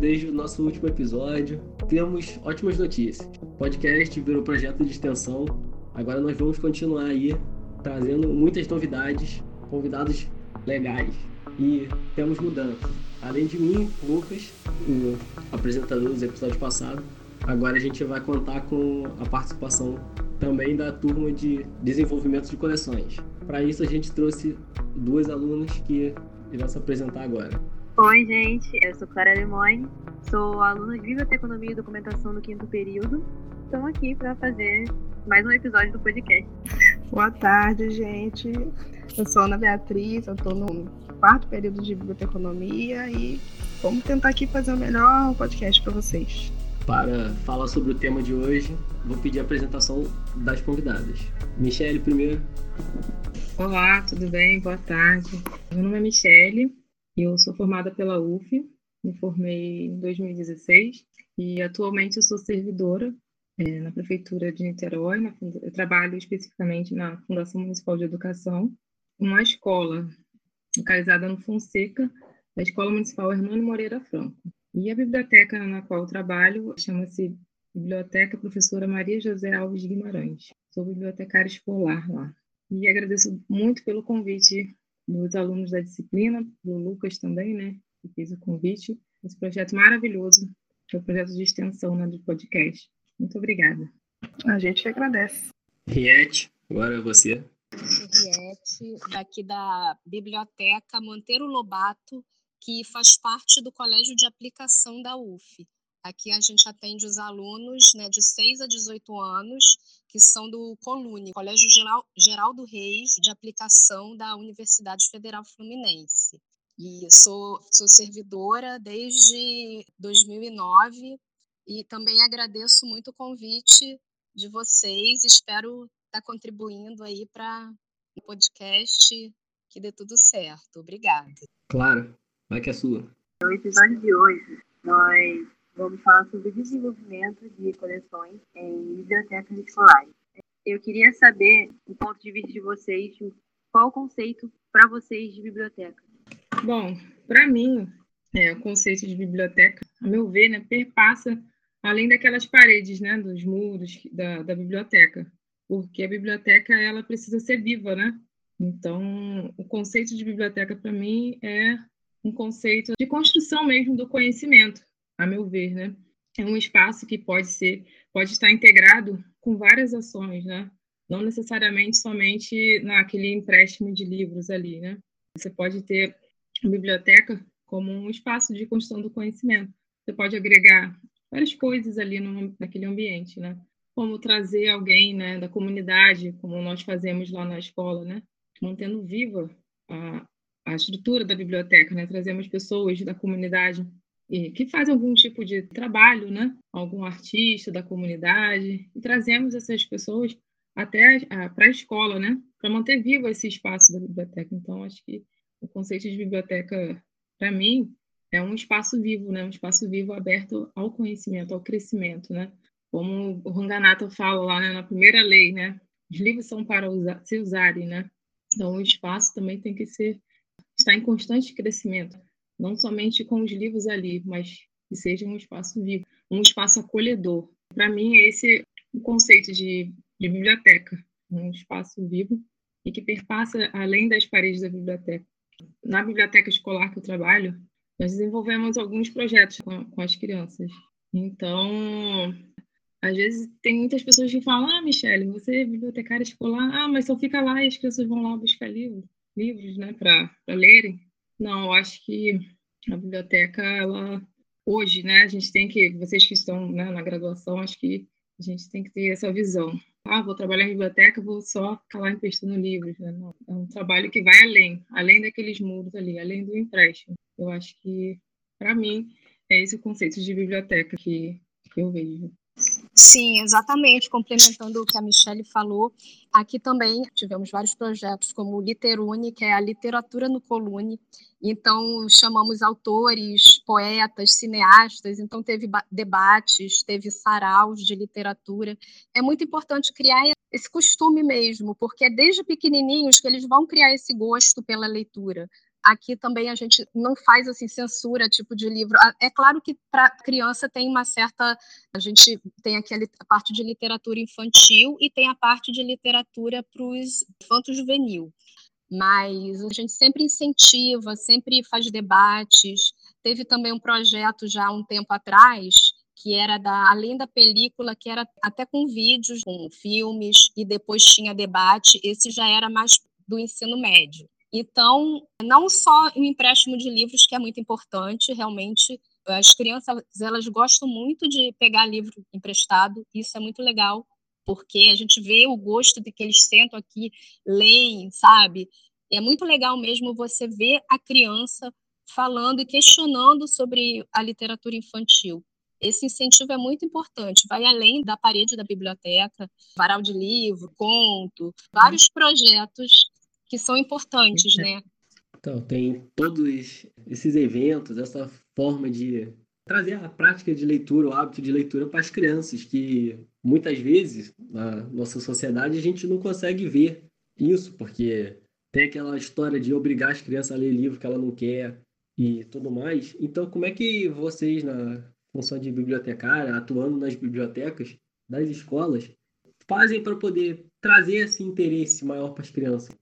desde o nosso último episódio. Temos ótimas notícias. O podcast virou projeto de extensão. Agora nós vamos continuar aí trazendo muitas novidades, convidados legais e temos mudanças. Além de mim, Lucas, o apresentador dos episódios passados, agora a gente vai contar com a participação também da turma de desenvolvimento de coleções. Para isso, a gente trouxe duas alunas que irão se apresentar agora. Oi, gente, eu sou Clara Lemone, sou aluna de Biblioteconomia e Documentação do quinto período. Estou aqui para fazer mais um episódio do podcast. Boa tarde, gente. Eu sou Ana Beatriz, eu estou no quarto período de biblioteconomia e vamos tentar aqui fazer o melhor podcast para vocês. Para falar sobre o tema de hoje, vou pedir a apresentação das convidadas. Michele, primeiro. Olá, tudo bem? Boa tarde. Meu nome é Michele, eu sou formada pela UF, me formei em 2016 e atualmente eu sou servidora é, na Prefeitura de Niterói. Na, eu trabalho especificamente na Fundação Municipal de Educação, uma escola localizada no Fonseca, a Escola Municipal Hernani Moreira Franco. E a biblioteca na qual trabalho chama-se Biblioteca Professora Maria José Alves Guimarães. Sou bibliotecária escolar lá. E agradeço muito pelo convite dos alunos da disciplina, do Lucas também, né, que fez o convite. Esse projeto maravilhoso, que é o projeto de extensão né, do podcast. Muito obrigada. A gente agradece. Riete, agora é você. Riete, daqui da Biblioteca Monteiro Lobato, que faz parte do Colégio de Aplicação da UF. Aqui a gente atende os alunos né, de 6 a 18 anos, que são do Colune, Colégio Geral, Geral do Reis de Aplicação da Universidade Federal Fluminense. E sou, sou servidora desde 2009 e também agradeço muito o convite de vocês. Espero estar contribuindo aí para o podcast que dê tudo certo. Obrigada. Claro, vai que é sua. No episódio de hoje, nós vamos falar sobre o desenvolvimento de coleções em bibliotecas escolares. Eu queria saber, do ponto de vista de vocês, qual o conceito para vocês de biblioteca? Bom, para mim, é, o conceito de biblioteca, a meu ver, né, perpassa além daquelas paredes, né, dos muros da, da biblioteca, porque a biblioteca ela precisa ser viva, né? Então, o conceito de biblioteca para mim é um conceito de construção mesmo do conhecimento, a meu ver, né? É um espaço que pode ser, pode estar integrado com várias ações, né? Não necessariamente somente naquele empréstimo de livros ali, né? Você pode ter a biblioteca como um espaço de construção do conhecimento. Você pode agregar várias coisas ali no, naquele ambiente, né? Como trazer alguém, né, da comunidade, como nós fazemos lá na escola, né? Mantendo viva a, a estrutura da biblioteca, né? Trazemos pessoas da comunidade e que fazem algum tipo de trabalho, né? Algum artista da comunidade e trazemos essas pessoas até para a escola, né? Para manter vivo esse espaço da biblioteca. Então, acho que o conceito de biblioteca, para mim, é um espaço vivo, né? Um espaço vivo aberto ao conhecimento, ao crescimento, né? Como o Ranganato fala lá né, na primeira lei, né? Os livros são para usar, se usarem, né? Então, o espaço também tem que ser estar em constante crescimento não somente com os livros ali, mas que seja um espaço vivo, um espaço acolhedor. Para mim, é esse o conceito de, de biblioteca, um espaço vivo e que perpassa além das paredes da biblioteca. Na biblioteca escolar que eu trabalho, nós desenvolvemos alguns projetos com, com as crianças. Então, às vezes tem muitas pessoas que falam: Ah, Michelle, você é bibliotecária escolar, ah, mas só fica lá e as crianças vão lá buscar livros, livros, né, para lerem. Não, eu acho que a biblioteca, ela hoje, né, a gente tem que, vocês que estão né, na graduação, acho que a gente tem que ter essa visão. Ah, vou trabalhar em biblioteca, vou só ficar lá emprestando livros. Né? Não, é um trabalho que vai além, além daqueles muros ali, além do empréstimo. Eu acho que, para mim, é esse o conceito de biblioteca que, que eu vejo. Sim, exatamente. Complementando o que a Michelle falou, aqui também tivemos vários projetos, como o Literune, que é a literatura no Colune. Então, chamamos autores, poetas, cineastas. Então, teve debates, teve saraus de literatura. É muito importante criar esse costume mesmo, porque é desde pequenininhos que eles vão criar esse gosto pela leitura. Aqui também a gente não faz assim censura tipo de livro. É claro que para criança tem uma certa, a gente tem aqui a parte de literatura infantil e tem a parte de literatura para os infantos juvenil. Mas a gente sempre incentiva, sempre faz debates. Teve também um projeto já há um tempo atrás que era da além da película, que era até com vídeos, com filmes e depois tinha debate. Esse já era mais do ensino médio. Então, não só o empréstimo de livros, que é muito importante, realmente, as crianças elas gostam muito de pegar livro emprestado, isso é muito legal, porque a gente vê o gosto de que eles sentam aqui, leem, sabe? É muito legal mesmo você ver a criança falando e questionando sobre a literatura infantil. Esse incentivo é muito importante, vai além da parede da biblioteca, varal de livro, conto, vários projetos que são importantes, né? Então, tem todos esses eventos, essa forma de trazer a prática de leitura, o hábito de leitura para as crianças, que muitas vezes na nossa sociedade a gente não consegue ver isso, porque tem aquela história de obrigar as crianças a ler livro que ela não quer e tudo mais. Então, como é que vocês, na função de bibliotecária, atuando nas bibliotecas das escolas, fazem para poder trazer esse interesse maior para as crianças?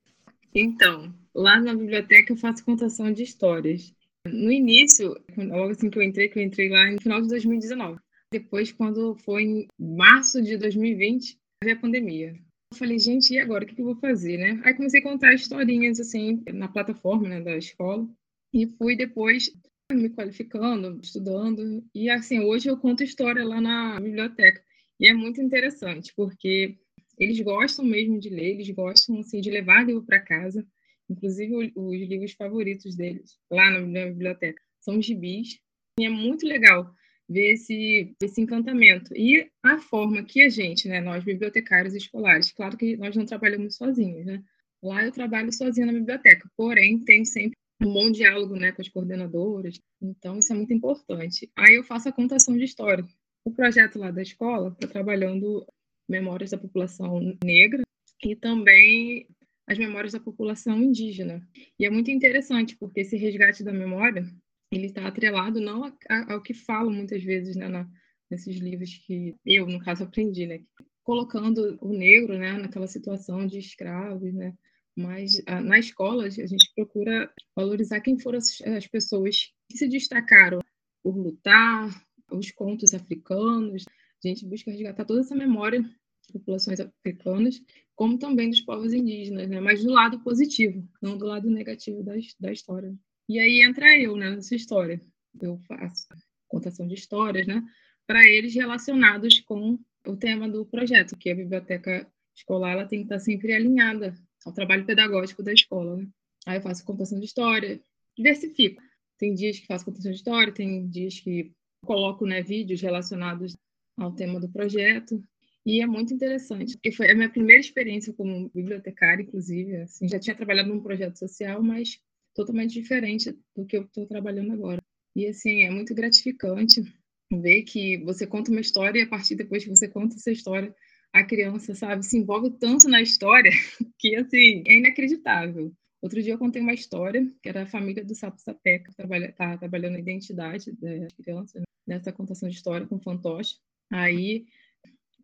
Então, lá na biblioteca eu faço contação de histórias. No início, logo assim que eu entrei, que eu entrei lá no final de 2019. Depois, quando foi em março de 2020, veio a pandemia. Eu falei, gente, e agora? O que eu vou fazer, né? Aí comecei a contar historinhas, assim, na plataforma né, da escola. E fui depois me qualificando, estudando. E, assim, hoje eu conto história lá na biblioteca. E é muito interessante, porque eles gostam mesmo de ler, eles gostam assim, de levar livro para casa. Inclusive, os livros favoritos deles, lá na biblioteca, são os gibis. E é muito legal ver esse, esse encantamento. E a forma que a gente, né, nós bibliotecários escolares, claro que nós não trabalhamos sozinhos, né? Lá eu trabalho sozinha na biblioteca, porém tem sempre um bom diálogo né, com as coordenadoras, então isso é muito importante. Aí eu faço a contação de história. O projeto lá da escola está trabalhando memórias da população negra e também as memórias da população indígena. E é muito interessante, porque esse resgate da memória, ele está atrelado não a, a, ao que falam muitas vezes né, na, nesses livros que eu, no caso, aprendi, né? Colocando o negro né, naquela situação de escravos, né? Mas a, na escola a gente procura valorizar quem foram as, as pessoas que se destacaram por lutar, os contos africanos, a gente busca resgatar toda essa memória das populações africanas, como também dos povos indígenas, né? mas do lado positivo, não do lado negativo da, da história. E aí entra eu né, nessa história. Eu faço contação de histórias, né, para eles relacionados com o tema do projeto, que a biblioteca escolar ela tem que estar sempre alinhada ao trabalho pedagógico da escola. Né? Aí eu faço contação de história, diversifico. Tem dias que faço contação de história, tem dias que coloco né, vídeos relacionados ao tema do projeto. E é muito interessante, porque foi a minha primeira experiência como bibliotecária, inclusive. Assim, já tinha trabalhado num projeto social, mas totalmente diferente do que eu estou trabalhando agora. E, assim, é muito gratificante ver que você conta uma história e, a partir depois que você conta essa história, a criança, sabe, se envolve tanto na história que, assim, é inacreditável. Outro dia eu contei uma história, que era a família do Sapo Sapeca, que está trabalhando a identidade das crianças, né? nessa contação de história com fantoche. Aí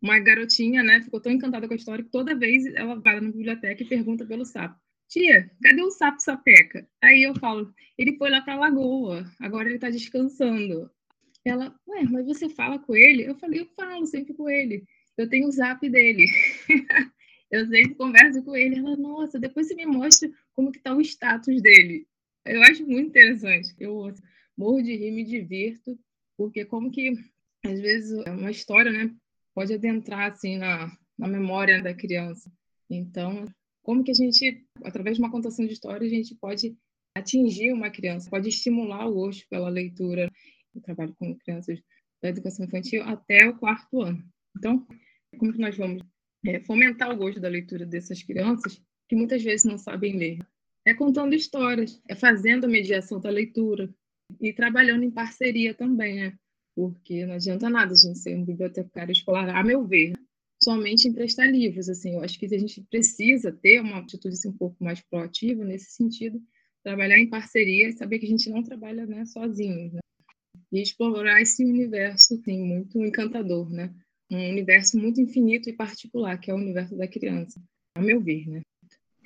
uma garotinha, né, ficou tão encantada com a história que toda vez ela vai na biblioteca e pergunta pelo sapo. Tia, cadê o sapo sapeca? Aí eu falo, ele foi lá para a lagoa, agora ele está descansando. Ela, ué, mas você fala com ele? Eu falei, eu falo sempre com ele. Eu tenho o zap dele. eu sempre converso com ele. Ela, nossa, depois você me mostra como que tá o status dele. Eu acho muito interessante. Eu morro de rir, me divirto, porque como que às vezes uma história, né, pode adentrar assim na, na memória da criança. Então, como que a gente, através de uma contação de história, a gente pode atingir uma criança, pode estimular o gosto pela leitura. Eu trabalho com crianças da educação infantil até o quarto ano. Então, como que nós vamos é, fomentar o gosto da leitura dessas crianças que muitas vezes não sabem ler? É contando histórias, é fazendo a mediação da leitura e trabalhando em parceria também, né? Porque não adianta nada a gente ser um bibliotecário escolar, a meu ver, somente emprestar livros. Assim, eu acho que a gente precisa ter uma atitude assim, um pouco mais proativa nesse sentido, trabalhar em parceria saber que a gente não trabalha né, sozinhos, né? E explorar esse universo assim, muito encantador, né? Um universo muito infinito e particular, que é o universo da criança, a meu ver, né?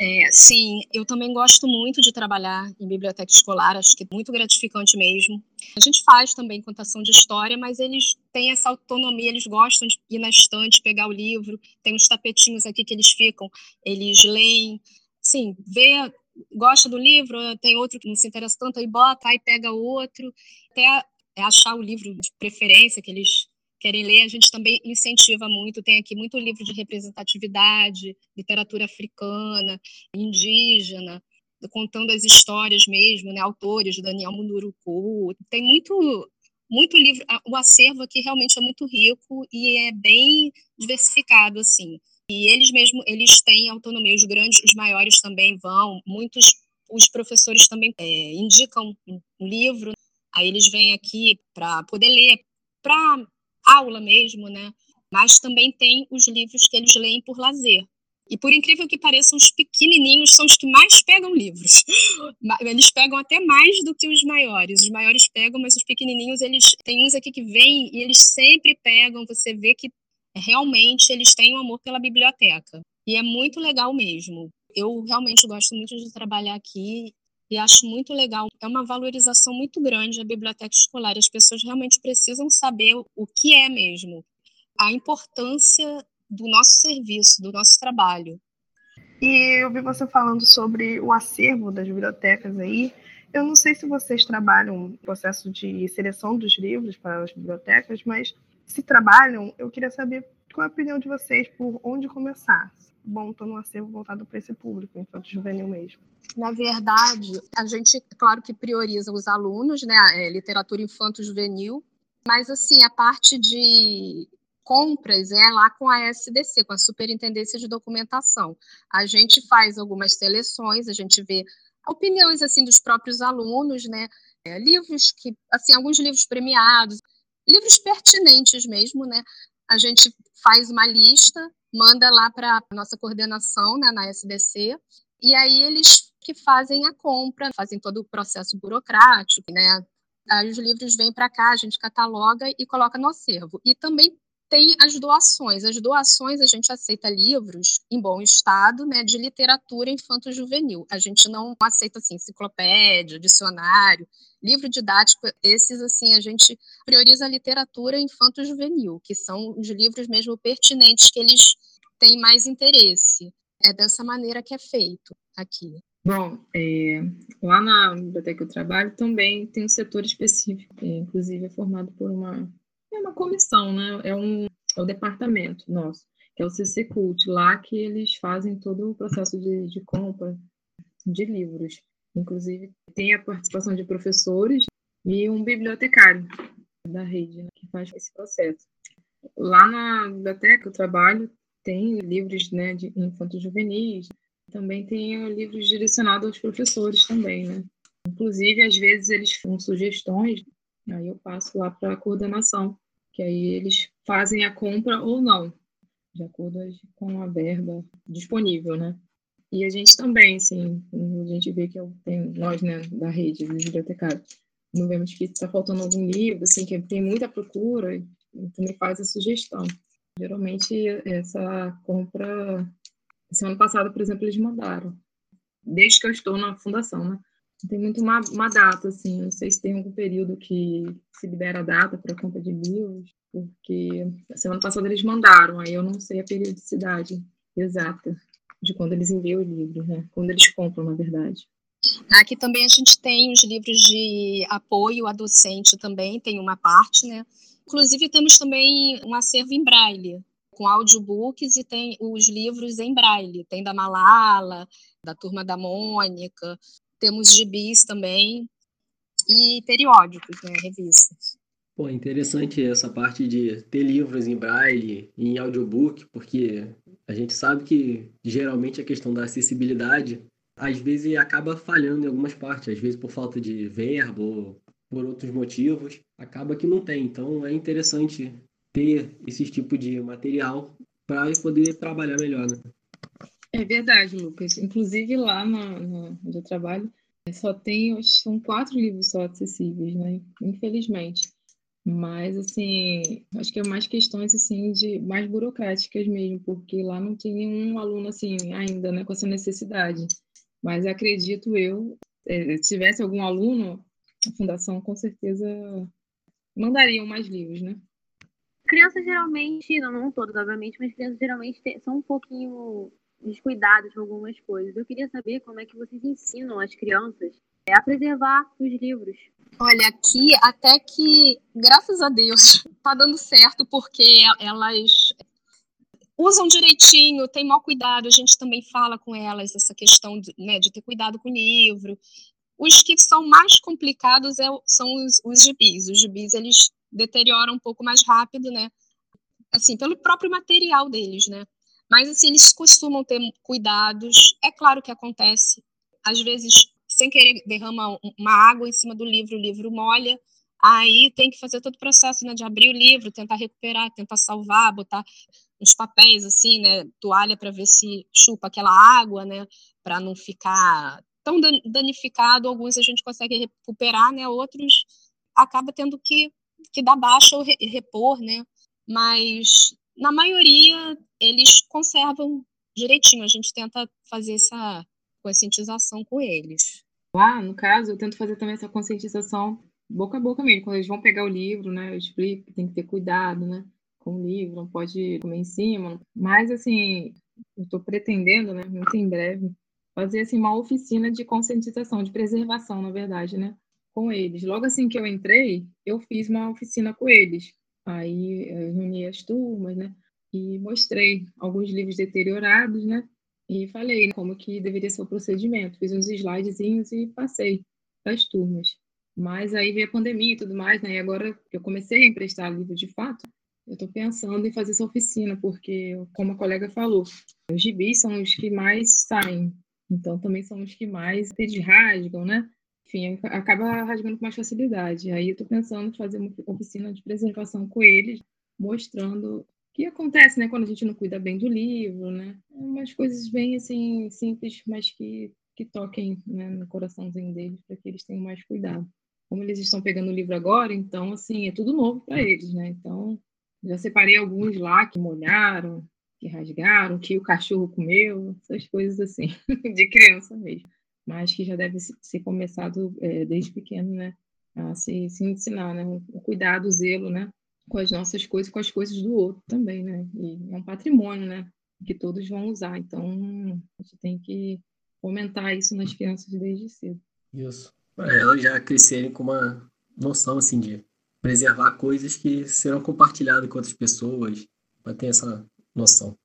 É, sim, eu também gosto muito de trabalhar em biblioteca escolar, acho que é muito gratificante mesmo. A gente faz também contação de história, mas eles têm essa autonomia, eles gostam de ir na estante, pegar o livro, tem uns tapetinhos aqui que eles ficam, eles leem, sim, vê, gosta do livro, tem outro que não se interessa tanto, aí bota, aí pega outro, até achar o livro de preferência que eles querem ler, a gente também incentiva muito. Tem aqui muito livro de representatividade, literatura africana, indígena, contando as histórias mesmo, né? Autores, Daniel Munduruku. Tem muito muito livro, o acervo aqui realmente é muito rico e é bem diversificado assim. E eles mesmo, eles têm autonomia, os grandes, os maiores também vão, muitos os professores também é, indicam um livro, aí eles vêm aqui para poder ler, para aula mesmo, né? Mas também tem os livros que eles leem por lazer. E por incrível que pareça, os pequenininhos são os que mais pegam livros. Eles pegam até mais do que os maiores. Os maiores pegam, mas os pequenininhos, eles tem uns aqui que vêm e eles sempre pegam. Você vê que realmente eles têm um amor pela biblioteca. E é muito legal mesmo. Eu realmente gosto muito de trabalhar aqui e acho muito legal. É uma valorização muito grande a biblioteca escolar. As pessoas realmente precisam saber o que é mesmo, a importância do nosso serviço, do nosso trabalho. E eu vi você falando sobre o acervo das bibliotecas aí. Eu não sei se vocês trabalham no processo de seleção dos livros para as bibliotecas, mas se trabalham, eu queria saber qual é a opinião de vocês por onde começar montando um acervo voltado para esse público, infanto juvenil mesmo? Na verdade, a gente, claro que prioriza os alunos, né, é, literatura infanto juvenil, mas assim, a parte de compras é lá com a SDC, com a Superintendência de Documentação. A gente faz algumas seleções, a gente vê opiniões assim dos próprios alunos, né, é, livros que, assim, alguns livros premiados, livros pertinentes mesmo, né, a gente faz uma lista manda lá para a nossa coordenação né, na SDC, e aí eles que fazem a compra, fazem todo o processo burocrático, né? Aí os livros vêm para cá, a gente cataloga e coloca no acervo. E também tem as doações. As doações a gente aceita livros em bom estado, né, de literatura infanto-juvenil. A gente não aceita assim enciclopédia, dicionário, livro didático. Esses assim a gente prioriza a literatura infanto-juvenil, que são os livros mesmo pertinentes que eles têm mais interesse. É dessa maneira que é feito aqui. Bom, é, lá na biblioteca que eu trabalho também tem um setor específico, inclusive é formado por uma é uma comissão, né? É um é o departamento nosso, que é o CC Cult, lá que eles fazem todo o processo de, de compra de livros. Inclusive, tem a participação de professores e um bibliotecário da rede né, que faz esse processo. Lá na biblioteca eu trabalho, tem livros né, de infantos juvenis, também tem livros direcionados aos professores também, né? Inclusive, às vezes eles dão sugestões, aí eu passo lá para a coordenação que aí eles fazem a compra ou não, de acordo com a verba disponível, né? E a gente também, assim, a gente vê que eu tenho, nós, né, da rede de bibliotecários, não vemos que está faltando algum livro, assim, que tem muita procura, e também faz a sugestão. Geralmente, essa compra, esse ano passado, por exemplo, eles mandaram, desde que eu estou na fundação, né? Tem muito uma, uma data, assim, não sei se tem algum período que se libera a data para compra de livros, porque semana passada eles mandaram, aí eu não sei a periodicidade exata de quando eles enviam o livro, né? Quando eles compram, na verdade. Aqui também a gente tem os livros de apoio a docente também, tem uma parte, né? Inclusive temos também um acervo em braille, com audiobooks e tem os livros em braille. Tem da Malala, da Turma da Mônica, temos gibis também e periódicos, né, revistas. Pô, interessante essa parte de ter livros em braille em audiobook, porque a gente sabe que geralmente a questão da acessibilidade às vezes acaba falhando em algumas partes, às vezes por falta de verbo ou por outros motivos, acaba que não tem. Então é interessante ter esse tipo de material para poder trabalhar melhor, né? É verdade, Lucas. Inclusive lá no, no, onde eu trabalho, Só tem, são quatro livros só acessíveis, né? Infelizmente. Mas, assim, acho que é mais questões, assim, de mais burocráticas mesmo, porque lá não tem nenhum aluno, assim, ainda, né, com essa necessidade. Mas acredito eu, é, se tivesse algum aluno, a fundação com certeza mandariam mais livros, né? Crianças geralmente, não, não todas, obviamente, mas crianças geralmente são um pouquinho descuidadas com algumas coisas. Eu queria saber como é que vocês ensinam as crianças a preservar os livros. Olha, aqui até que, graças a Deus, tá dando certo, porque elas usam direitinho, tem maior cuidado, a gente também fala com elas essa questão de, né, de ter cuidado com o livro. Os que são mais complicados é, são os, os gibis. Os gibis, eles deterioram um pouco mais rápido, né? Assim, pelo próprio material deles, né? Mas, assim, eles costumam ter cuidados. É claro que acontece, às vezes, sem querer, derrama uma água em cima do livro, o livro molha, aí tem que fazer todo o processo, né, de abrir o livro, tentar recuperar, tentar salvar, botar uns papéis, assim, né, toalha para ver se chupa aquela água, né, para não ficar tão danificado. Alguns a gente consegue recuperar, né, outros acaba tendo que, que dar baixa ou repor, né, mas na maioria eles conservam direitinho. A gente tenta fazer essa conscientização com eles. Lá, no caso, eu tento fazer também essa conscientização boca a boca mesmo. Quando eles vão pegar o livro, né? Eu explico que tem que ter cuidado, né? Com o livro, não pode comer em cima. Mas, assim, eu estou pretendendo, né? Muito em breve, fazer, assim, uma oficina de conscientização, de preservação, na verdade, né? Com eles. Logo assim que eu entrei, eu fiz uma oficina com eles. Aí, eu reuni as turmas, né? E mostrei alguns livros deteriorados, né? e falei como que deveria ser o procedimento. Fiz uns slidezinhos e passei as turmas. Mas aí veio a pandemia e tudo mais, né? E agora eu comecei a emprestar livro de fato, eu estou pensando em fazer essa oficina, porque, como a colega falou, os gibis são os que mais saem, então também são os que mais eles rasgam, né? Enfim, acaba rasgando com mais facilidade. Aí eu estou pensando em fazer uma oficina de preservação com eles, mostrando que acontece, né, quando a gente não cuida bem do livro, né? Umas coisas bem assim simples, mas que que toquem né, no coraçãozinho deles para que eles tenham mais cuidado. Como eles estão pegando o livro agora, então assim é tudo novo para eles, né? Então já separei alguns lá que molharam, que rasgaram, que o cachorro comeu, essas coisas assim de criança mesmo, mas que já deve ser começado é, desde pequeno, né? A se, se ensinar, né? O cuidado, o zelo, né? com as nossas coisas, com as coisas do outro também, né? E é um patrimônio, né? Que todos vão usar. Então, a gente tem que fomentar isso nas crianças desde cedo. Isso. Para elas já crescerem com uma noção, assim, de preservar coisas que serão compartilhadas com outras pessoas, para ter essa noção.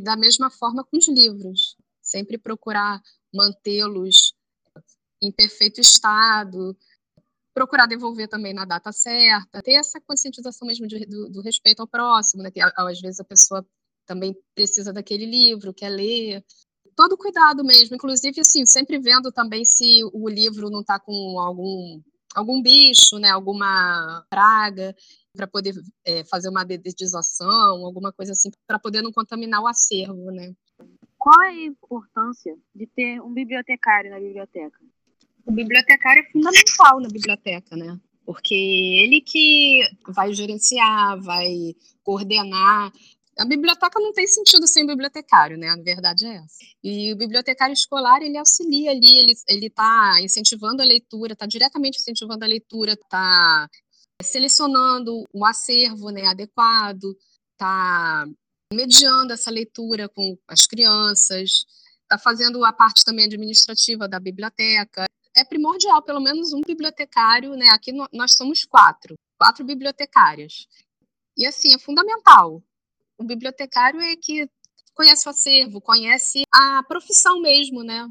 Da mesma forma com os livros. Sempre procurar mantê-los em perfeito estado, procurar devolver também na data certa, ter essa conscientização mesmo de, do, do, respeito ao próximo, né? Que às vezes a pessoa também precisa daquele livro, quer ler. Todo cuidado mesmo, inclusive assim, sempre vendo também se o livro não está com algum algum bicho, né, alguma praga, para poder é, fazer uma dedetização, alguma coisa assim, para poder não contaminar o acervo, né? Qual é a importância de ter um bibliotecário na biblioteca? o bibliotecário é fundamental na biblioteca, né? Porque ele que vai gerenciar, vai coordenar. A biblioteca não tem sentido sem bibliotecário, né? A verdade é essa. E o bibliotecário escolar, ele auxilia ali, ele está incentivando a leitura, está diretamente incentivando a leitura, está selecionando um acervo né, adequado, está mediando essa leitura com as crianças, está fazendo a parte também administrativa da biblioteca, é primordial, pelo menos um bibliotecário, né? Aqui nós somos quatro, quatro bibliotecárias. E assim, é fundamental. O bibliotecário é que conhece o acervo, conhece a profissão mesmo, né?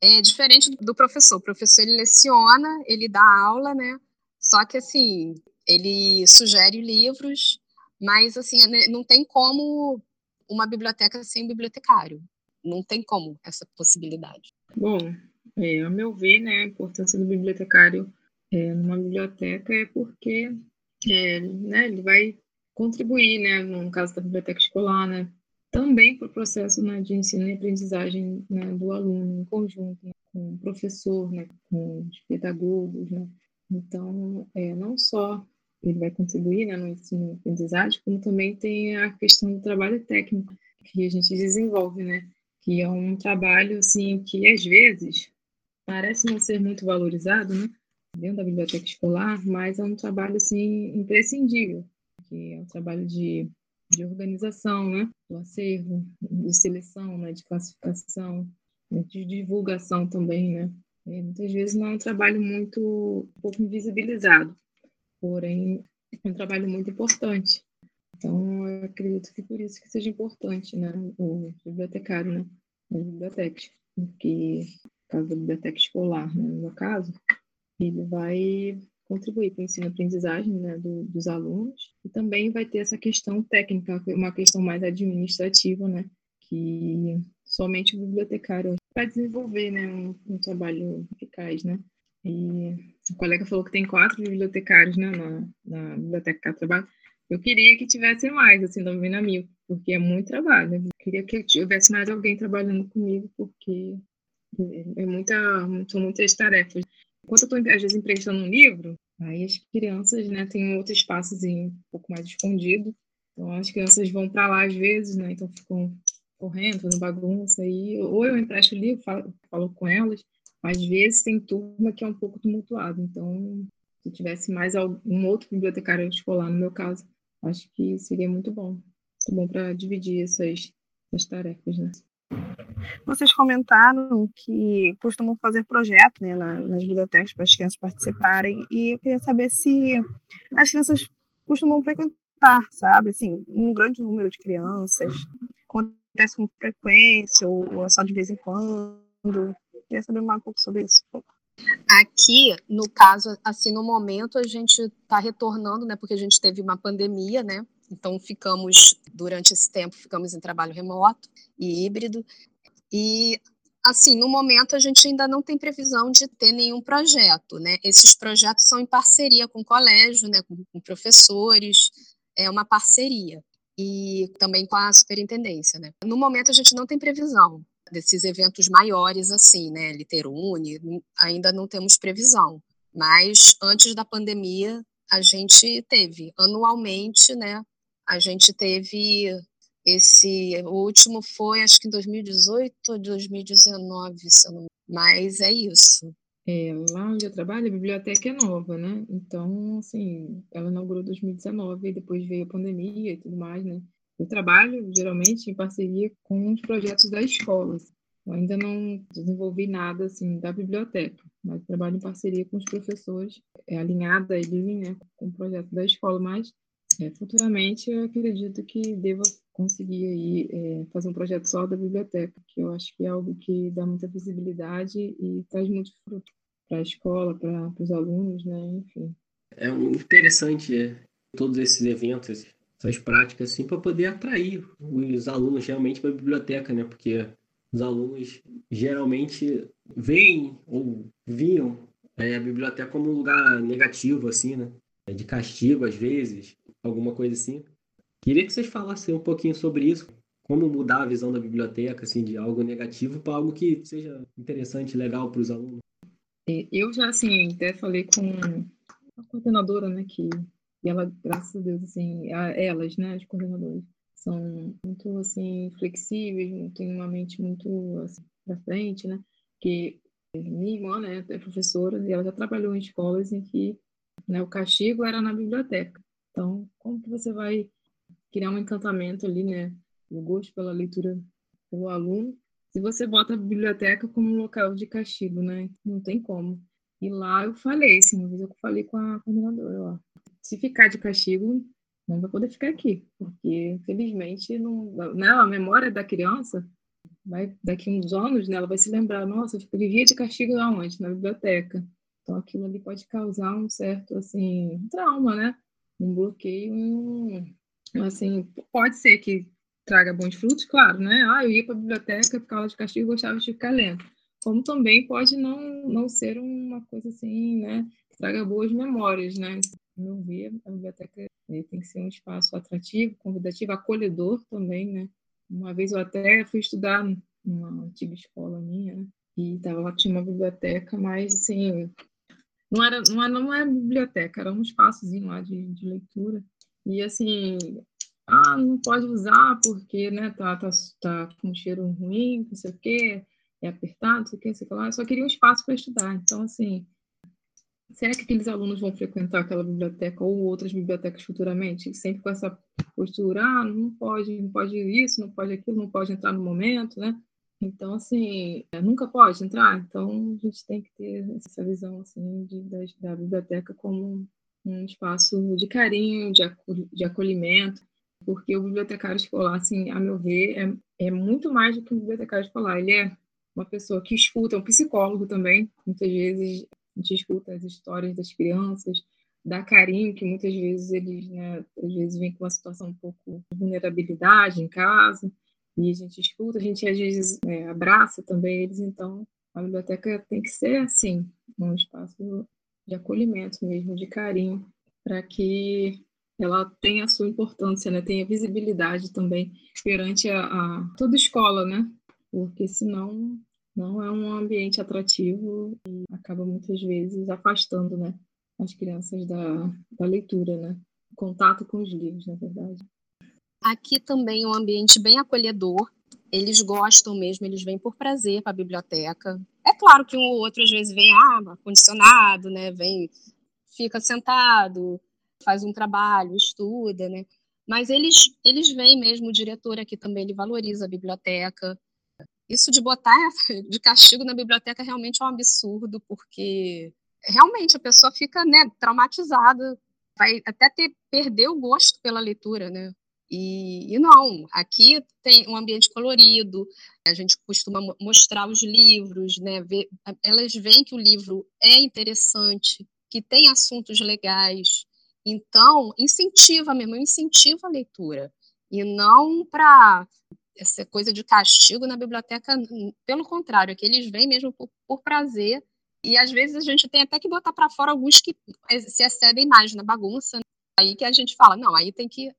É diferente do professor. O professor ele leciona, ele dá aula, né? Só que assim, ele sugere livros, mas assim, né, não tem como uma biblioteca sem bibliotecário. Não tem como essa possibilidade. Bom, é, meu ver, né, a importância do bibliotecário é, numa biblioteca é porque é, né, ele vai contribuir, né, no caso da biblioteca escolar, né, também para o processo né, de ensino e aprendizagem né, do aluno em conjunto, né, com o professor, né, com os pedagogos, né? Então, é, não só ele vai contribuir né, no ensino aprendizagem, como também tem a questão do trabalho técnico que a gente desenvolve, né? Que é um trabalho, assim, que às vezes parece não ser muito valorizado, né? Dentro da biblioteca escolar, mas é um trabalho, assim, imprescindível, que é um trabalho de, de organização, né? Do acervo, de seleção, né? De classificação, né? de divulgação também, né? E muitas vezes não é um trabalho muito um pouco invisibilizado, porém é um trabalho muito importante. Então, eu acredito que por isso que seja importante, né, o bibliotecário, né, nas bibliotecas, porque, caso da biblioteca escolar, né, no meu caso, ele vai contribuir para o ensino-aprendizagem né, do, dos alunos e também vai ter essa questão técnica, uma questão mais administrativa, né, que somente o bibliotecário vai desenvolver né, um, um trabalho eficaz, né. E o colega falou que tem quatro bibliotecários né, na, na biblioteca que eu trabalho. Eu queria que tivesse mais, assim, da Mina Mil, porque é muito trabalho. Eu queria que tivesse mais alguém trabalhando comigo, porque é muita, são muitas tarefas. Enquanto eu estou, às vezes, emprestando um livro, aí as crianças né, têm outro espaço assim, um pouco mais escondido. Então, as crianças vão para lá às vezes, né? Então, ficam correndo, fazendo bagunça. Aí, ou eu empresto o livro, falo, falo com elas, às vezes tem turma que é um pouco tumultuada, então se tivesse mais um outro bibliotecário escolar, no meu caso, acho que seria muito bom. Muito bom para dividir essas, essas tarefas, né? Vocês comentaram que costumam fazer projeto né, nas bibliotecas para as crianças participarem, e eu queria saber se as crianças costumam frequentar, sabe? Assim, um grande número de crianças, acontece com frequência, ou só de vez em quando. Queria saber mais um pouco sobre isso. Aqui, no caso, assim, no momento a gente está retornando, né, porque a gente teve uma pandemia, né, então ficamos, durante esse tempo, ficamos em trabalho remoto e híbrido, e, assim, no momento a gente ainda não tem previsão de ter nenhum projeto, né, esses projetos são em parceria com o colégio, né, com, com professores, é uma parceria, e também com a superintendência, né. No momento a gente não tem previsão, desses eventos maiores assim, né, Literune, ainda não temos previsão. Mas antes da pandemia, a gente teve anualmente, né, a gente teve esse, o último foi acho que em 2018 ou 2019, se não... mas é isso. É, lá onde eu trabalho, a biblioteca é nova, né? Então, assim, ela inaugurou em 2019 e depois veio a pandemia e tudo mais, né? Eu trabalho geralmente em parceria com os projetos da escola. Eu ainda não desenvolvi nada assim da biblioteca, mas trabalho em parceria com os professores, é alinhada ali, né, com o projeto da escola, mas é, futuramente eu acredito que deva conseguir aí é, fazer um projeto só da biblioteca, que eu acho que é algo que dá muita visibilidade e traz muito fruto para a escola, para os alunos, né, enfim. É interessante é, todos esses eventos, essas práticas, assim, para poder atrair os alunos realmente para a biblioteca, né? Porque os alunos geralmente veem ou viam é, a biblioteca como um lugar negativo, assim, né? De castigo, às vezes, alguma coisa assim. Queria que vocês falassem um pouquinho sobre isso, como mudar a visão da biblioteca, assim, de algo negativo para algo que seja interessante, legal para os alunos. Eu já, assim, até falei com a coordenadora, né, que e ela, graças a Deus, assim, a, elas, né, as coordenadoras, são muito, assim, flexíveis, têm uma mente muito, assim, pra frente, né, que minha irmã, né, é professora e ela já trabalhou em escolas em que, né, o castigo era na biblioteca. Então, como que você vai criar um encantamento ali, né, o gosto pela leitura pelo aluno, se você bota a biblioteca como um local de castigo, né? Não tem como. E lá eu falei, assim, uma vez eu falei com a coordenadora, ó, se ficar de castigo, não vai poder ficar aqui, porque infelizmente não, né, a memória da criança vai daqui uns anos, né, ela vai se lembrar, nossa, eu vivia de castigo aonde? Na biblioteca. Então aquilo ali pode causar um certo assim trauma, né? Um bloqueio, um, assim, pode ser que traga bons frutos, claro, né? Ah, eu ia para a biblioteca, ficava de castigo, gostava de ficar lendo. Como também pode não não ser uma coisa assim, né? Traga boas memórias, né? Meu ver, a biblioteca né, tem que ser um espaço atrativo, convidativo, acolhedor também, né? Uma vez eu até fui estudar numa antiga escola minha, né? E tava, lá tinha uma biblioteca, mas assim, não era, não era, não era biblioteca, era um espaçozinho lá de, de leitura. E assim, ah, não pode usar porque, né, tá, tá, tá com cheiro ruim, não sei o quê, é apertado, não sei o quê, não sei o lá. Eu só queria um espaço para estudar. Então, assim, será que aqueles alunos vão frequentar aquela biblioteca ou outras bibliotecas futuramente? Sempre com essa postura, ah, não pode, não pode isso, não pode aquilo, não pode entrar no momento, né? Então, assim, nunca pode entrar. Então, a gente tem que ter essa visão, assim, de, da, da biblioteca como um espaço de carinho, de, de acolhimento, porque o bibliotecário escolar, assim, a meu ver, é, é muito mais do que um bibliotecário escolar. Ele é uma pessoa que escuta, é um psicólogo também. Muitas vezes a gente escuta as histórias das crianças, dá carinho, que muitas vezes eles, né, às vezes vêm com uma situação um pouco de vulnerabilidade em casa e a gente escuta, a gente às vezes é, abraça também eles, então a biblioteca tem que ser assim, um espaço de acolhimento mesmo, de carinho, para que ela tenha a sua importância, né? tenha visibilidade também perante a, a toda escola, né? Porque senão não é um ambiente atrativo e acaba muitas vezes afastando, né, as crianças da, da leitura, né? Contato com os livros, na verdade. Aqui também é um ambiente bem acolhedor. Eles gostam mesmo, eles vêm por prazer para a biblioteca. É claro que um ou outro às vezes vem ah, condicionado, né? Vem, fica sentado, faz um trabalho, estuda, né? Mas eles eles vêm mesmo, o diretor aqui também ele valoriza a biblioteca. Isso de botar de castigo na biblioteca realmente é um absurdo, porque realmente a pessoa fica, né, traumatizada, vai até ter perder o gosto pela leitura, né? E, e, não, aqui tem um ambiente colorido, a gente costuma mostrar os livros, né? Ver, elas veem que o livro é interessante, que tem assuntos legais. Então, incentiva mesmo, incentiva a leitura. E não para essa coisa de castigo na biblioteca, pelo contrário, é que eles vêm mesmo por, por prazer. E às vezes a gente tem até que botar para fora alguns que se excedem mais na bagunça. Né? Aí que a gente fala, não, aí tem que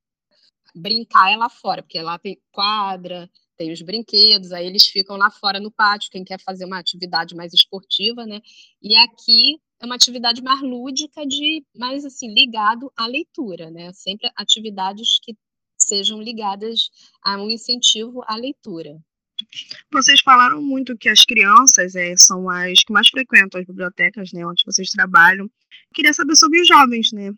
brincar é lá fora, porque lá tem quadra, tem os brinquedos, aí eles ficam lá fora no pátio, quem quer fazer uma atividade mais esportiva, né? E aqui é uma atividade mais lúdica, de mais assim ligado à leitura, né? Sempre atividades que sejam ligadas a um incentivo à leitura. Vocês falaram muito que as crianças é, são as que mais frequentam as bibliotecas, né, onde vocês trabalham. Queria saber sobre os jovens, né?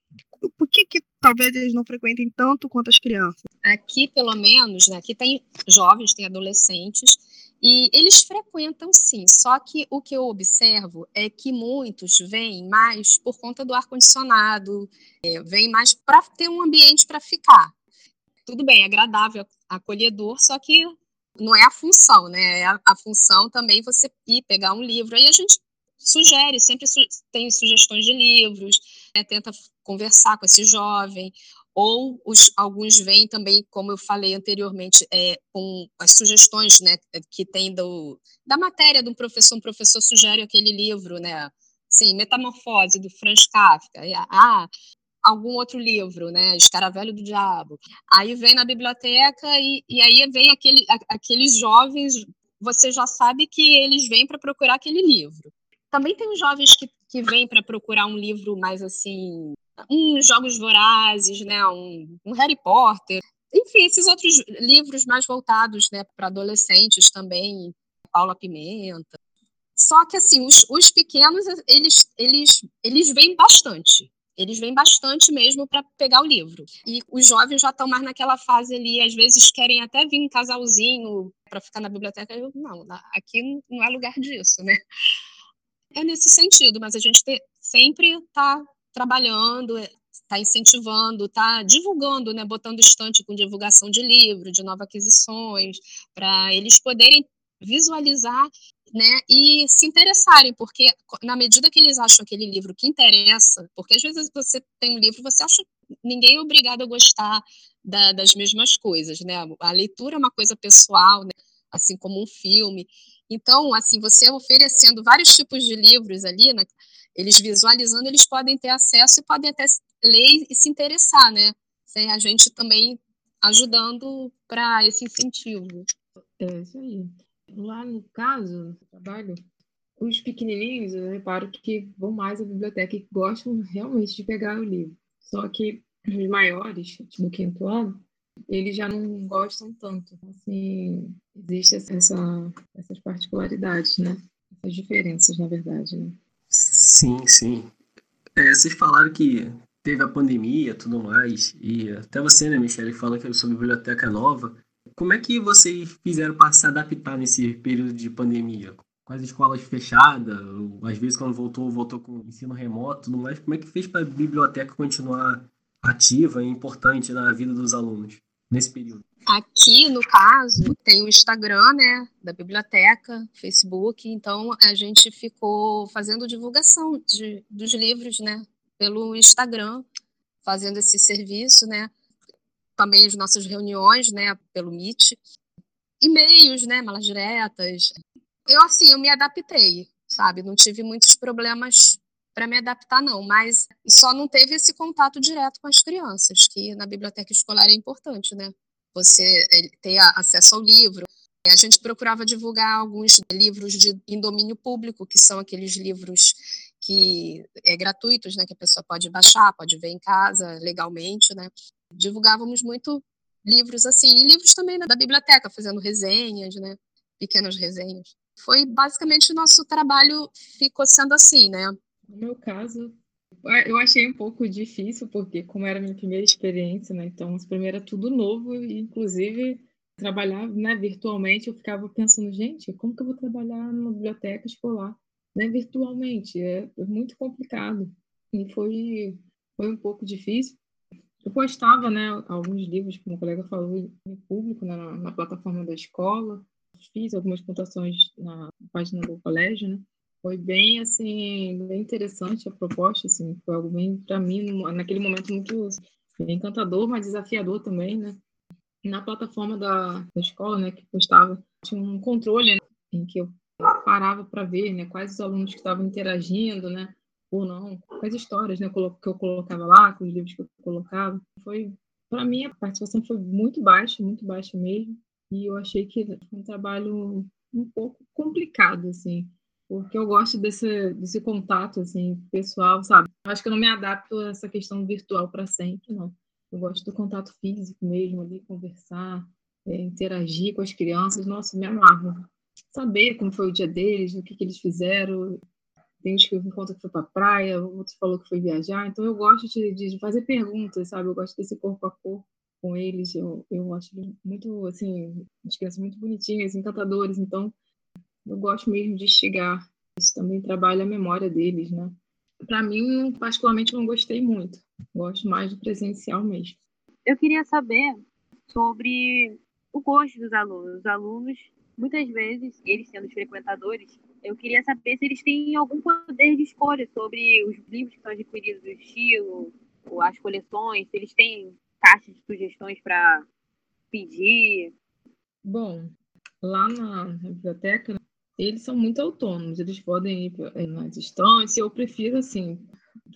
Por que, que talvez eles não frequentem tanto quanto as crianças? Aqui, pelo menos, né, aqui tem jovens, tem adolescentes, e eles frequentam sim, só que o que eu observo é que muitos vêm mais por conta do ar-condicionado, é, vêm mais para ter um ambiente para ficar. Tudo bem, é agradável, acolhedor, só que não é a função, né? É a, a função também você ir pegar um livro. Aí a gente sugere, sempre su tem sugestões de livros, né? tenta conversar com esse jovem, ou os, alguns vêm também, como eu falei anteriormente, é, com as sugestões né, que tem do, da matéria do professor, um professor sugere aquele livro, né? Sim, Metamorfose, do Franz Kafka. Ah, algum outro livro, né? Escaravelho do Diabo. Aí vem na biblioteca e, e aí vem aquele, aqueles jovens, você já sabe que eles vêm para procurar aquele livro. Também tem os jovens que, que vêm para procurar um livro mais assim, uns Jogos Vorazes, né? Um, um Harry Potter. Enfim, esses outros livros mais voltados né, para adolescentes também, Paula Pimenta. Só que assim, os, os pequenos, eles, eles, eles vêm bastante. Eles vêm bastante mesmo para pegar o livro. E os jovens já estão mais naquela fase ali, às vezes querem até vir em casalzinho para ficar na biblioteca. Eu, não, aqui não é lugar disso, né? É nesse sentido, mas a gente te, sempre está trabalhando, está incentivando, está divulgando, né, botando estante com divulgação de livro, de novas aquisições, para eles poderem visualizar né, e se interessarem, porque na medida que eles acham aquele livro que interessa, porque às vezes você tem um livro, você acha ninguém é obrigado a gostar da, das mesmas coisas, né? A leitura é uma coisa pessoal, né? assim como um filme. Então, assim, você oferecendo vários tipos de livros ali, né? eles visualizando, eles podem ter acesso e podem até ler e se interessar, né? Sem a gente também ajudando para esse incentivo. É isso aí. Lá no caso, no trabalho, os pequenininhos, eu reparo que vão mais à biblioteca e gostam realmente de pegar o livro. Só que os maiores, do quinto ano, eles já não gostam tanto. Assim, existe essa, essas particularidades, né? Essas diferenças, na verdade, né? Sim, sim. É, vocês falaram que teve a pandemia tudo mais, e até você, né, Michele, falando que é sobre biblioteca nova. Como é que vocês fizeram para se adaptar nesse período de pandemia? Com as escolas fechadas, às vezes quando voltou, voltou com ensino remoto, tudo mais. Como é que fez para a biblioteca continuar ativa e importante na vida dos alunos nesse período? Aqui, no caso, tem o Instagram, né, da biblioteca, Facebook, então a gente ficou fazendo divulgação de, dos livros, né, pelo Instagram, fazendo esse serviço, né, também as nossas reuniões, né, pelo Meet, e-mails, né, malas diretas. Eu, assim, eu me adaptei, sabe, não tive muitos problemas para me adaptar, não, mas só não teve esse contato direto com as crianças, que na biblioteca escolar é importante, né? Você ter acesso ao livro. A gente procurava divulgar alguns livros de, em domínio público, que são aqueles livros que é gratuitos, né, que a pessoa pode baixar, pode ver em casa legalmente, né? Divulgávamos muito livros assim, e livros também né, da biblioteca, fazendo resenhas, né? Pequenas resenhas. Foi basicamente o nosso trabalho ficou sendo assim, né? No meu caso, eu achei um pouco difícil, porque como era a minha primeira experiência, né? Então, primeiro era tudo novo, e inclusive trabalhar né, virtualmente, eu ficava pensando, gente, como que eu vou trabalhar numa biblioteca escolar né, virtualmente? É, é muito complicado. E foi, foi um pouco difícil. Eu postava né, alguns livros, como o colega falou, em público, né, na, na plataforma da escola. Fiz algumas pontuações na página do colégio, né? Foi bem, assim, bem interessante a proposta, assim, foi algo bem, para mim, naquele momento, muito encantador, mas desafiador também, né? Na plataforma da, da escola, né, que postava, tinha um controle, né, em que eu parava para ver, né, quais os alunos que estavam interagindo, né, ou não, quais histórias, né, que eu colocava lá, com os livros que eu colocava. Foi, para mim, a participação foi muito baixa, muito baixa mesmo, e eu achei que foi um trabalho um pouco complicado, assim, porque eu gosto desse, desse contato assim pessoal, sabe? Acho que eu não me adapto a essa questão virtual para sempre, não. Eu gosto do contato físico mesmo, ali conversar, é, interagir com as crianças. Nossa, me amarro. Saber como foi o dia deles, o que, que eles fizeram. Tem gente que me conta que foi para praia, outros falou que foi viajar. Então eu gosto de, de fazer perguntas, sabe? Eu gosto desse corpo a corpo com eles. Eu, eu acho muito, assim, as crianças muito bonitinhas, encantadores. Então eu gosto mesmo de instigar. Isso também trabalha a memória deles, né? Para mim, particularmente, não gostei muito. Gosto mais do presencial mesmo. Eu queria saber sobre o gosto dos alunos. Os alunos, muitas vezes, eles sendo os frequentadores, eu queria saber se eles têm algum poder de escolha sobre os livros que estão adquiridos do estilo, ou as coleções, se eles têm caixa de sugestões para pedir. Bom, lá na biblioteca eles são muito autônomos, eles podem ir eh, na distância. Eu prefiro assim,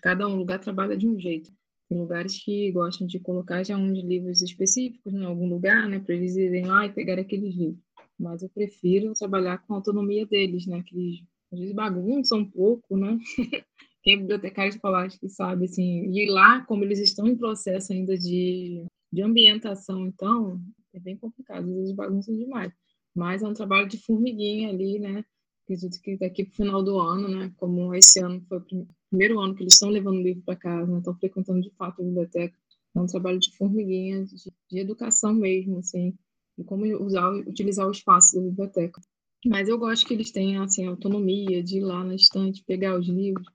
cada um lugar trabalha de um jeito. Tem lugares que gostam de colocar já uns livros específicos em algum lugar, né, para eles irem lá e pegar aqueles livros. Mas eu prefiro trabalhar com a autonomia deles, né, que eles às vezes bagunçam um pouco, né? Quem é bibliotecário escolar que sabe, assim, e lá, como eles estão em processo ainda de, de ambientação, então, é bem complicado, às vezes bagunçam demais mas é um trabalho de formiguinha ali, né? Acredito que daqui para o final do ano, né? Como esse ano foi o primeiro ano que eles estão levando o livro para casa, né? estão frequentando de fato a biblioteca. É um trabalho de formiguinha, de, de educação mesmo, assim, de como usar, utilizar o espaço da biblioteca. Mas eu gosto que eles tenham assim, autonomia de ir lá na estante, pegar os livros.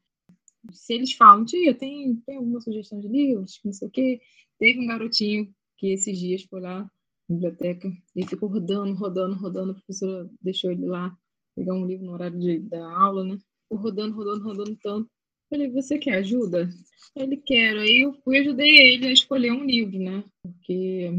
Se eles falam, tia, tem, tem alguma sugestão de livros? Não sei o quê. Teve um garotinho que esses dias foi lá biblioteca. Ele ficou rodando, rodando, rodando. A professora deixou ele lá pegar um livro no horário de, da aula, né? Ficou rodando, rodando, rodando tanto. Falei, você quer ajuda? Ele quer. Aí eu fui ajudei ele a escolher um livro, né? Porque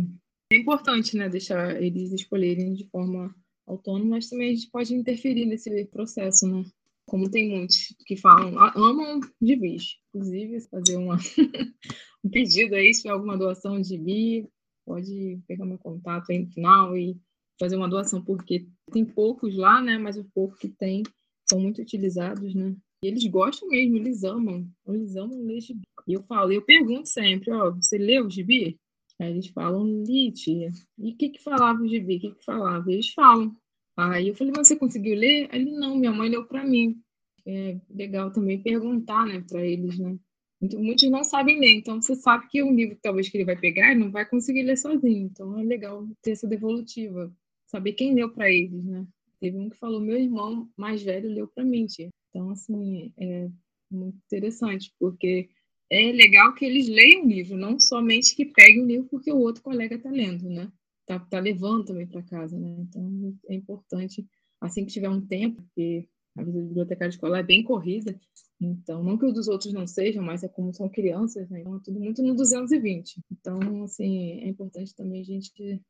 importante, né? Deixar eles escolherem de forma autônoma, mas também a gente pode interferir nesse processo, né? Como tem muitos que falam, amam de bis. Inclusive, fazer uma, um pedido aí, se tiver alguma doação de bi, pode pegar meu contato aí no final e fazer uma doação, porque tem poucos lá, né? Mas os poucos que tem são muito utilizados, né? E eles gostam mesmo, eles amam, eles amam ler gibi. E eu falo, eu pergunto sempre, ó, você leu o gibi? Eles falam, li, tia. E o que que falava o gibi? O que que falava? Eles falam. Aí eu falei, mas você conseguiu ler? Ele, não, minha mãe leu para mim. É legal também perguntar, né, para eles, né? Muitos não sabem ler, então você sabe que o livro talvez que ele vai pegar não vai conseguir ler sozinho. Então é legal ter essa devolutiva, saber quem leu para eles, né? Teve um que falou, meu irmão mais velho leu para mim, tia. Então, assim, é muito interessante, porque é legal que eles leiam o livro, não somente que peguem o livro porque o outro colega está lendo, né? Tá, tá levando também para casa, né? Então, é importante, assim que tiver um tempo, porque a vida do bibliotecário escolar é bem corrida, então, não que os dos outros não sejam, mas é como são crianças, né? Então, é tudo muito no 220. Então, assim, é importante também a gente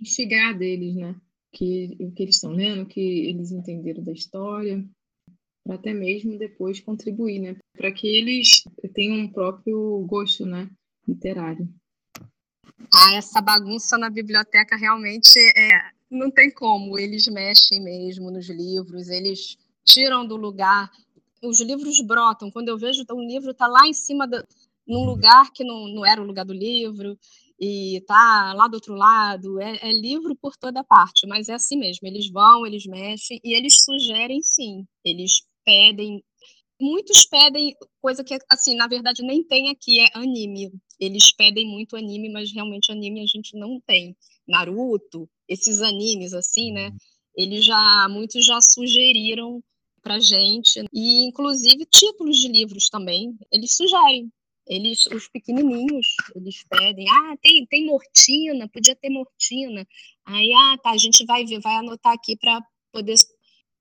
instigar deles, né? Que o que eles estão lendo, que eles entenderam da história, até mesmo depois contribuir, né? Para que eles tenham um próprio gosto, né? Literário. Ah, essa bagunça na biblioteca realmente é, não tem como. Eles mexem mesmo nos livros, eles tiram do lugar os livros brotam. Quando eu vejo um livro está lá em cima, de, num lugar que não, não era o lugar do livro, e tá lá do outro lado. É, é, livro por toda parte, mas é assim mesmo. Eles vão, eles mexem e eles sugerem sim. Eles pedem. Muitos pedem coisa que, assim, na verdade nem tem aqui, é anime. Eles pedem muito anime, mas realmente anime a gente não tem. Naruto, esses animes, assim, né? Uhum. Eles já, muitos já sugeriram para gente e inclusive títulos de livros também eles sugerem eles os pequenininhos eles pedem ah tem tem mortina podia ter mortina aí ah tá a gente vai ver vai anotar aqui para poder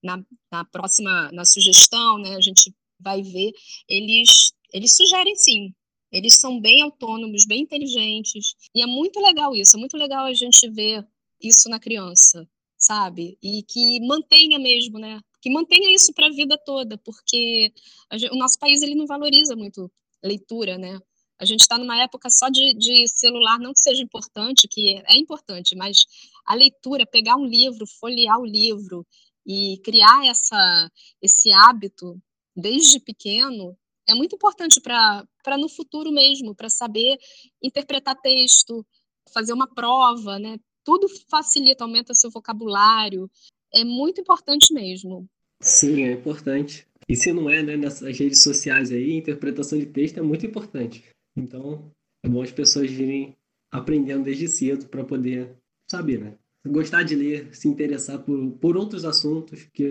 na, na próxima na sugestão né a gente vai ver. Eles eles sugerem sim. Eles são bem autônomos bem inteligentes. E é muito legal isso é muito legal a gente ver isso na criança sabe? E que mantenha mesmo né? Que mantenha isso para a vida toda, porque gente, o nosso país ele não valoriza muito leitura, né? A gente está numa época só de, de, celular, não que seja importante, que é importante, mas a leitura, pegar um livro, folhear o livro e criar essa, esse hábito desde pequeno é muito importante para no futuro mesmo, para saber interpretar texto, fazer uma prova, né? Tudo facilita, aumenta seu vocabulário. É muito importante mesmo. Sim, é importante. E se não é, né, nessas redes sociais aí, interpretação de texto é muito importante. Então, é bom as pessoas virem aprendendo desde cedo para poder saber, né? Gostar de ler, se interessar por, por outros assuntos, que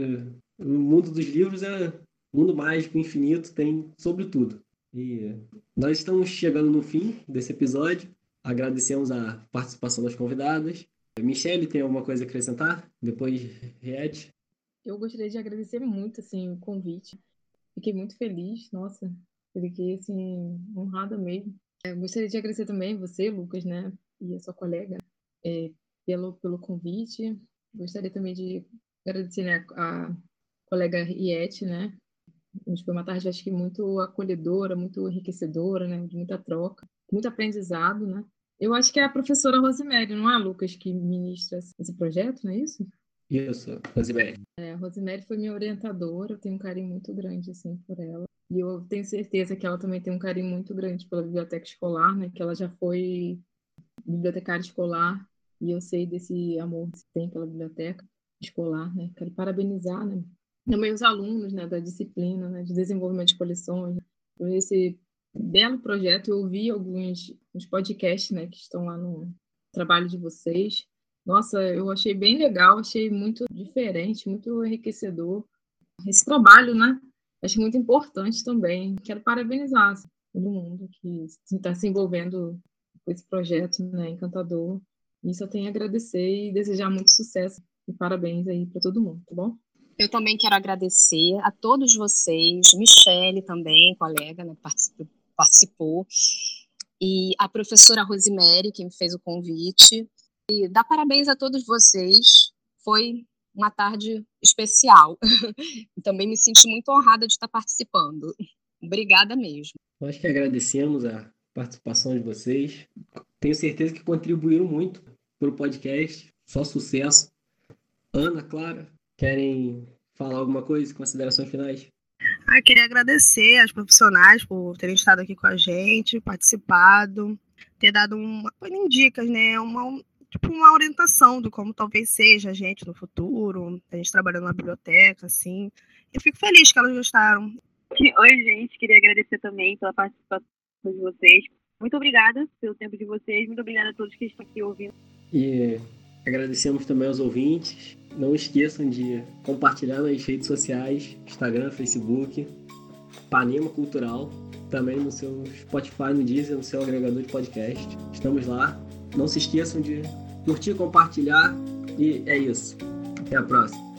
o mundo dos livros é mundo mágico, infinito, tem sobre tudo. E nós estamos chegando no fim desse episódio. Agradecemos a participação das convidadas. Michele, tem alguma coisa a acrescentar? Depois, Riet. Eu gostaria de agradecer muito, assim, o convite. Fiquei muito feliz, nossa, fiquei, assim, honrada mesmo. Eu gostaria de agradecer também você, Lucas, né, e a sua colega, é, pelo, pelo convite. Gostaria também de agradecer né, a colega Iete, né, foi uma tarde, acho que muito acolhedora, muito enriquecedora, né, de muita troca, muito aprendizado, né. Eu acho que é a professora Rosemary, não é, Lucas, que ministra esse projeto, não é isso? Isso, Rosemary. É, a Rosemary foi minha orientadora, eu tenho um carinho muito grande, assim, por ela. E eu tenho certeza que ela também tem um carinho muito grande pela biblioteca escolar, né? Que ela já foi bibliotecária escolar e eu sei desse amor que tem pela biblioteca escolar, né? Quero parabenizar, né? Também os alunos, né? Da disciplina, né? De desenvolvimento de coleções. Por esse belo projeto, eu ouvi alguns, uns podcasts, né? Que estão lá no trabalho de vocês. Nossa, eu achei bem legal, achei muito diferente, muito enriquecedor. Esse trabalho, né? Acho muito importante também. Quero parabenizar assim, todo mundo que está se envolvendo com esse projeto, né? Encantador. E só tenho a agradecer e desejar muito sucesso e parabéns aí para todo mundo, tá bom? Eu também quero agradecer a todos vocês, Michele também, colega, né, participou, e a professora Rosemary, que me fez o convite, e dar parabéns a todos vocês. Foi uma tarde especial. Também me senti muito honrada de estar participando. Obrigada mesmo. Nós que agradecemos a participação de vocês. Tenho certeza que contribuíram muito para o podcast. só sucesso. Ana, Clara, querem falar alguma coisa? Considerações finais? Ah, queria agradecer aos profissionais por terem estado aqui com a gente, participado, ter dado uma, dicas, né? Uma, tipo uma orientação do como talvez seja a gente no futuro, a gente trabalhando na biblioteca, assim. Eu fico feliz que elas gostaram. Oi, gente, queria agradecer também pela participação de vocês. Muito obrigada pelo tempo de vocês, muito obrigada a todos que estão aqui ouvindo. E agradecemos também aos ouvintes. Não esqueçam de compartilhar nas redes sociais, Instagram, Facebook, Panema Cultural, também no seu Spotify, no Deezer, no seu agregador de podcast. Estamos lá. Não se esqueçam de curtir, compartilhar e é isso. Até a próxima.